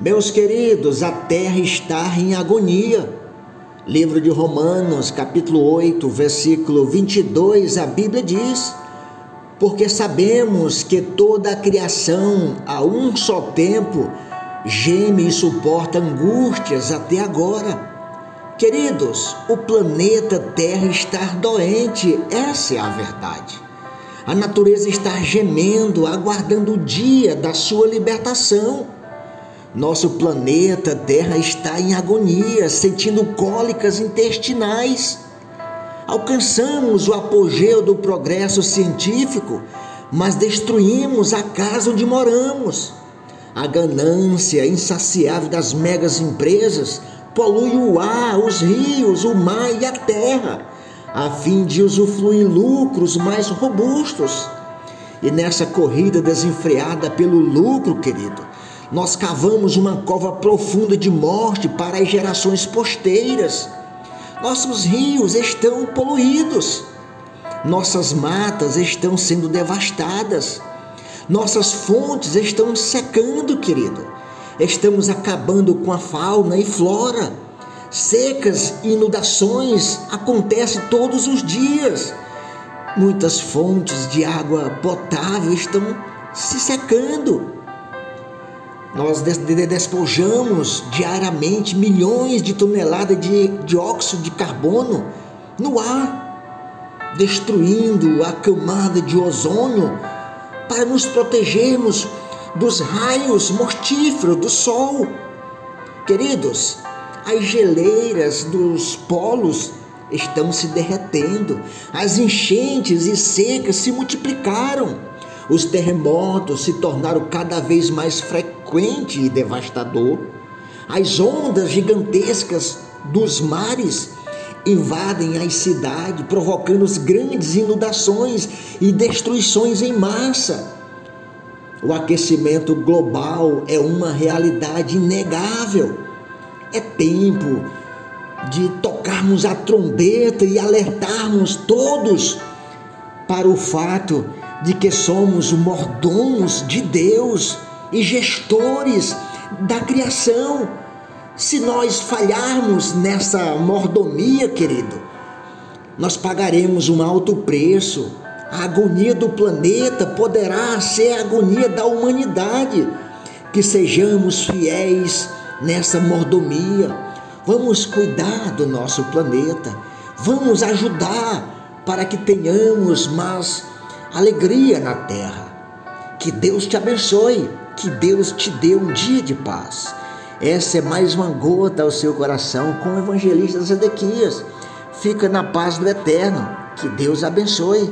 Meus queridos, a terra está em agonia. Livro de Romanos, capítulo 8, versículo 22, a Bíblia diz: Porque sabemos que toda a criação, a um só tempo, geme e suporta angústias até agora. Queridos, o planeta Terra está doente, essa é a verdade. A natureza está gemendo, aguardando o dia da sua libertação. Nosso planeta Terra está em agonia, sentindo cólicas intestinais. Alcançamos o apogeu do progresso científico, mas destruímos a casa onde moramos. A ganância insaciável das megas empresas polui o ar, os rios, o mar e a terra a fim de usufruir lucros mais robustos. E nessa corrida desenfreada pelo lucro, querido, nós cavamos uma cova profunda de morte para as gerações posteiras. Nossos rios estão poluídos, nossas matas estão sendo devastadas, nossas fontes estão secando, querido. Estamos acabando com a fauna e flora Secas e inundações acontecem todos os dias. Muitas fontes de água potável estão se secando. Nós despojamos diariamente milhões de toneladas de dióxido de carbono no ar, destruindo a camada de ozônio para nos protegermos dos raios mortíferos do sol. Queridos, as geleiras dos polos estão se derretendo, as enchentes e secas se multiplicaram, os terremotos se tornaram cada vez mais frequentes e devastador, as ondas gigantescas dos mares invadem as cidades, provocando grandes inundações e destruições em massa. O aquecimento global é uma realidade inegável é tempo de tocarmos a trombeta e alertarmos todos para o fato de que somos mordomos de Deus e gestores da criação. Se nós falharmos nessa mordomia, querido, nós pagaremos um alto preço. A agonia do planeta poderá ser a agonia da humanidade. Que sejamos fiéis nessa mordomia. Vamos cuidar do nosso planeta. Vamos ajudar para que tenhamos mais alegria na terra. Que Deus te abençoe. Que Deus te dê um dia de paz. Essa é mais uma gota ao seu coração com o evangelista Zedequias. Fica na paz do eterno. Que Deus abençoe.